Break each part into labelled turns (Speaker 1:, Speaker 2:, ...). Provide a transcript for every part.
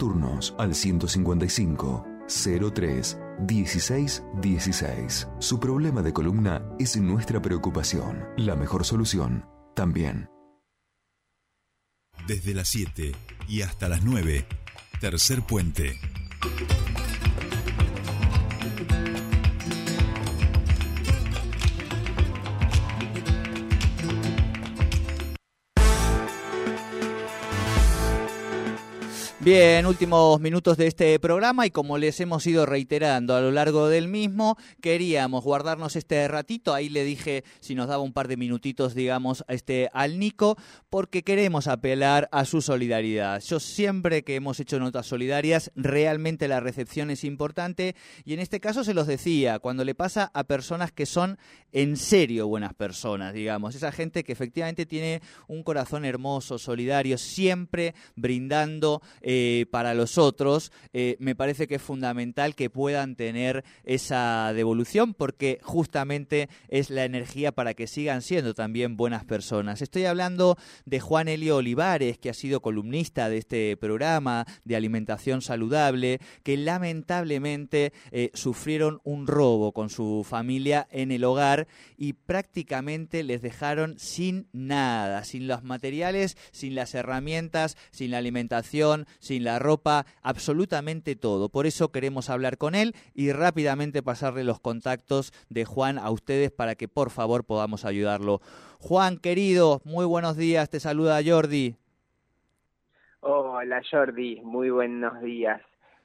Speaker 1: turnos al 155 03 16 16. Su problema de columna es nuestra preocupación. La mejor solución también.
Speaker 2: Desde las 7 y hasta las 9, tercer puente.
Speaker 3: Bien, últimos minutos de este programa y como les hemos ido reiterando a lo largo del mismo, queríamos guardarnos este ratito, ahí le dije si nos daba un par de minutitos, digamos, este, al Nico, porque queremos apelar a su solidaridad. Yo siempre que hemos hecho notas solidarias, realmente la recepción es importante y en este caso se los decía, cuando le pasa a personas que son en serio buenas personas, digamos, esa gente que efectivamente tiene un corazón hermoso, solidario, siempre brindando para los otros, eh, me parece que es fundamental que puedan tener esa devolución porque justamente es la energía para que sigan siendo también buenas personas. Estoy hablando de Juan Elio Olivares, que ha sido columnista de este programa de alimentación saludable, que lamentablemente eh, sufrieron un robo con su familia en el hogar y prácticamente les dejaron sin nada, sin los materiales, sin las herramientas, sin la alimentación, sin la ropa, absolutamente todo. Por eso queremos hablar con él y rápidamente pasarle los contactos de Juan a ustedes para que por favor podamos ayudarlo. Juan, querido, muy buenos días, te saluda Jordi.
Speaker 4: Hola Jordi, muy buenos días.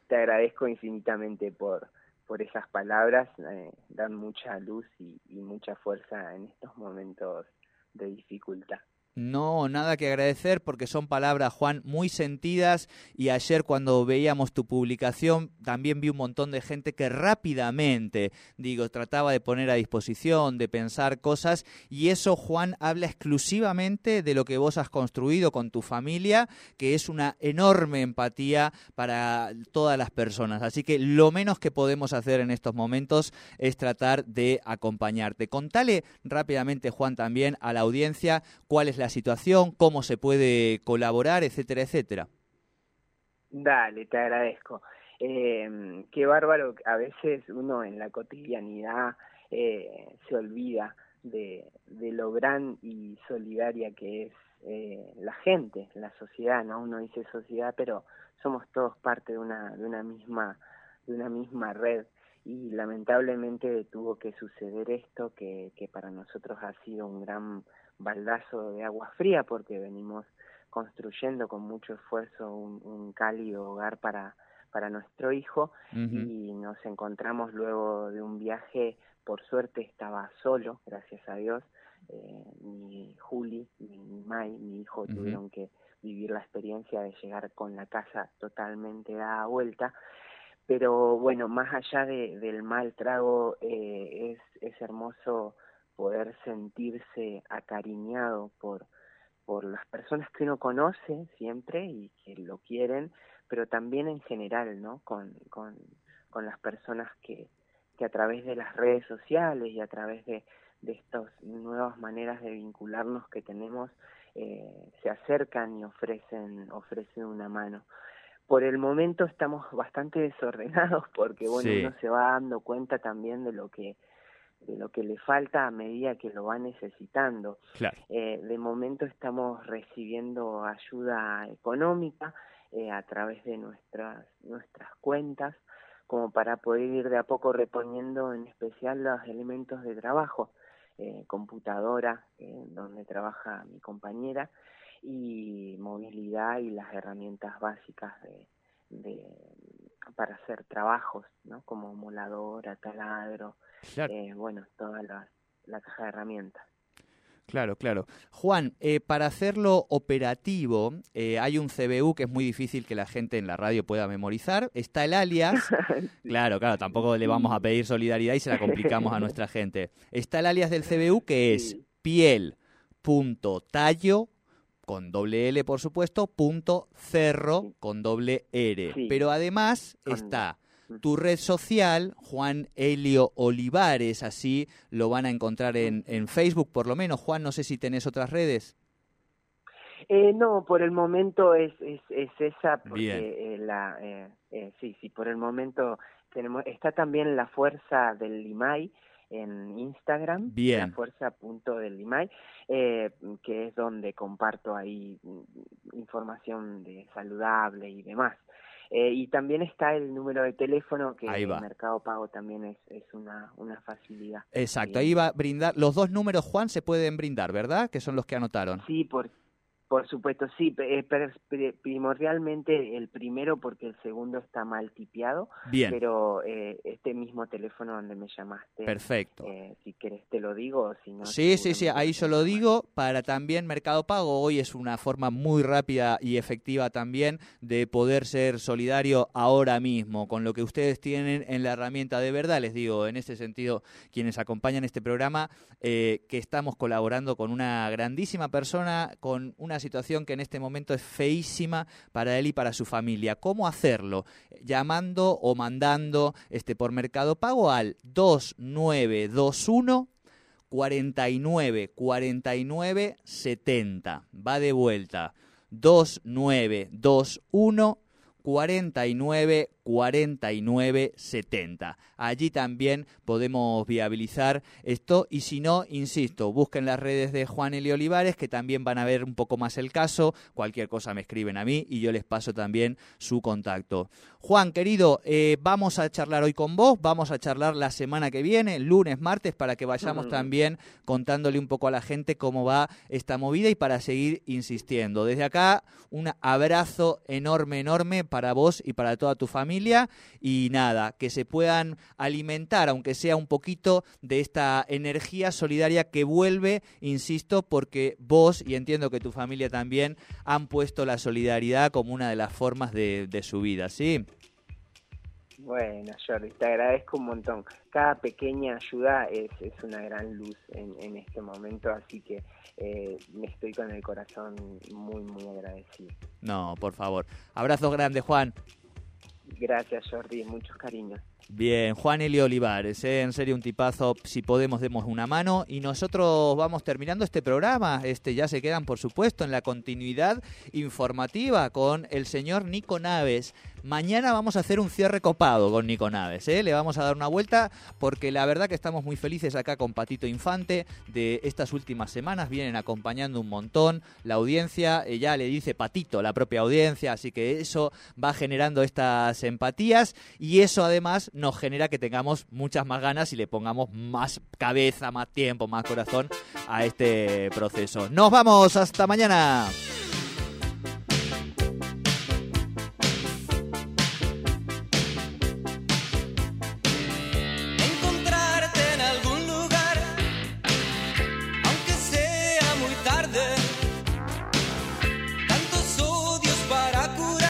Speaker 4: Te agradezco infinitamente por, por esas palabras, eh, dan mucha luz y mucha fuerza en estos momentos de dificultad.
Speaker 3: No, nada que agradecer porque son palabras, Juan, muy sentidas y ayer cuando veíamos tu publicación también vi un montón de gente que rápidamente, digo, trataba de poner a disposición, de pensar cosas y eso, Juan, habla exclusivamente de lo que vos has construido con tu familia, que es una enorme empatía para todas las personas. Así que lo menos que podemos hacer en estos momentos es tratar de acompañarte. Contale rápidamente, Juan, también a la audiencia cuál es la situación, cómo se puede colaborar, etcétera, etcétera.
Speaker 4: Dale, te agradezco. Eh, qué bárbaro, a veces uno en la cotidianidad eh, se olvida de, lo gran y solidaria que es eh, la gente, la sociedad, ¿no? Uno dice sociedad, pero somos todos parte de una, de una misma, de una misma red y lamentablemente tuvo que suceder esto que, que para nosotros ha sido un gran baldazo de agua fría porque venimos construyendo con mucho esfuerzo un, cálido hogar para, para nuestro hijo y nos encontramos luego de un viaje, por suerte estaba solo, gracias a Dios, eh, ni Juli ni, Mai, mi hijo, tuvieron que vivir la experiencia de llegar con la casa totalmente dada vuelta. Pero bueno, más allá de, del mal trago, eh, es, es hermoso poder sentirse acariñado por, por las personas que uno conoce siempre y que lo quieren, pero también en general, ¿no? Con, con, con las personas que, que a través de las redes sociales y a través de, de estas nuevas maneras de vincularnos que tenemos, eh, se acercan y ofrecen, ofrecen una mano. Por el momento estamos bastante desordenados porque, bueno, uno se va dando cuenta también de lo que de lo que le falta a medida que lo va necesitando. Eh, de momento estamos recibiendo ayuda económica eh, a través de nuestras, nuestras cuentas, como para poder ir de a poco reponiendo en especial los elementos de trabajo, eh, computadora, donde trabaja mi compañera, y movilidad y las herramientas básicas de, de para hacer trabajos, ¿no? Como moladora, taladro, eh, bueno, toda la, la, caja de herramientas.
Speaker 3: Claro, claro. Juan, eh, para hacerlo operativo, eh, hay un CBU que es muy difícil que la gente en la radio pueda memorizar. Está el alias. claro, claro, tampoco le vamos a pedir solidaridad y se la complicamos a nuestra gente. Está el alias del CBU que es piel.tallo con doble L, por supuesto, punto cerro con doble R. Pero además está tu red social, Juan Helio Olivares, así lo van a encontrar en, en Facebook por lo menos. Juan, no sé si tenés otras redes.
Speaker 4: Eh, no, por el momento es, es, es esa, porque eh, la, eh, eh, sí, sí, por el momento tenemos, está también la fuerza del Limay en Instagram,
Speaker 3: Bien.
Speaker 4: la fuerza punto del Limay, eh, que es donde comparto ahí mm, información de saludable y demás. Eh, y también está el número de teléfono que en Mercado Pago también es, es una, una facilidad.
Speaker 3: Exacto,
Speaker 4: Eh,
Speaker 3: ahí va a brindar, los dos números, Juan, se pueden brindar, ¿verdad? Que son los que anotaron.
Speaker 4: Sí, por, por supuesto, sí, primordialmente el primero porque el segundo está mal tipeado,
Speaker 3: Bien,
Speaker 4: pero eh, este mismo teléfono donde me llamaste,
Speaker 3: perfecto.
Speaker 4: eh, si querés te lo digo, si no...
Speaker 3: Sí, sí, sí, ahí yo lo digo para también Mercado Pago. Hoy es una forma muy rápida y efectiva también de poder ser solidario ahora mismo con lo que ustedes tienen en la herramienta de verdad. Les digo, en ese sentido, quienes acompañan este programa, eh, que estamos colaborando con una grandísima persona, con una situación que en este momento es feísima para él y para su familia. ¿Cómo hacerlo? Llamando o mandando este por Mercado Pago al 2921 49 49 70. Va de vuelta. 2921 49 49 70. Allí también podemos viabilizar esto y si no, insisto, busquen las redes de Juan Eli Olivares que también van a ver un poco más el caso. Cualquier cosa me escriben a mí y yo les paso también su contacto. Juan, querido, eh, vamos a charlar hoy con vos, vamos a charlar la semana que viene, lunes, martes, para que vayamos
Speaker 4: Mm.
Speaker 3: también contándole un poco a la gente cómo va esta movida y para seguir insistiendo. Desde acá, un abrazo enorme, enorme para vos y para toda tu familia y nada, que se puedan alimentar, aunque sea un poquito, de esta energía solidaria que vuelve, insisto, porque vos y entiendo que tu familia también han puesto la solidaridad como una de las formas de, de su vida, ¿sí?
Speaker 4: Bueno, Jordi, te agradezco un montón. Cada pequeña ayuda es, es una gran luz en, en este momento, así que eh, me estoy con el corazón muy, muy agradecido.
Speaker 3: No, por favor. Abrazo grande, Juan.
Speaker 4: Gracias, Jordi, muchos cariños.
Speaker 3: Bien, Juan Eli Olivares, ¿eh? en serio un tipazo, si podemos demos una mano. Y nosotros vamos terminando este programa, este ya se quedan por supuesto en la continuidad informativa con el señor Nico Naves. Mañana vamos a hacer un cierre copado con Nico Naves, ¿eh? le vamos a dar una vuelta porque la verdad que estamos muy felices acá con Patito Infante de estas últimas semanas, vienen acompañando un montón, la audiencia. Eh, ya le dice Patito, la propia audiencia, así que eso va generando estas empatías. Y eso además nos genera que tengamos muchas más ganas y le pongamos más cabeza, más tiempo, más corazón a este proceso. Nos vamos, hasta mañana.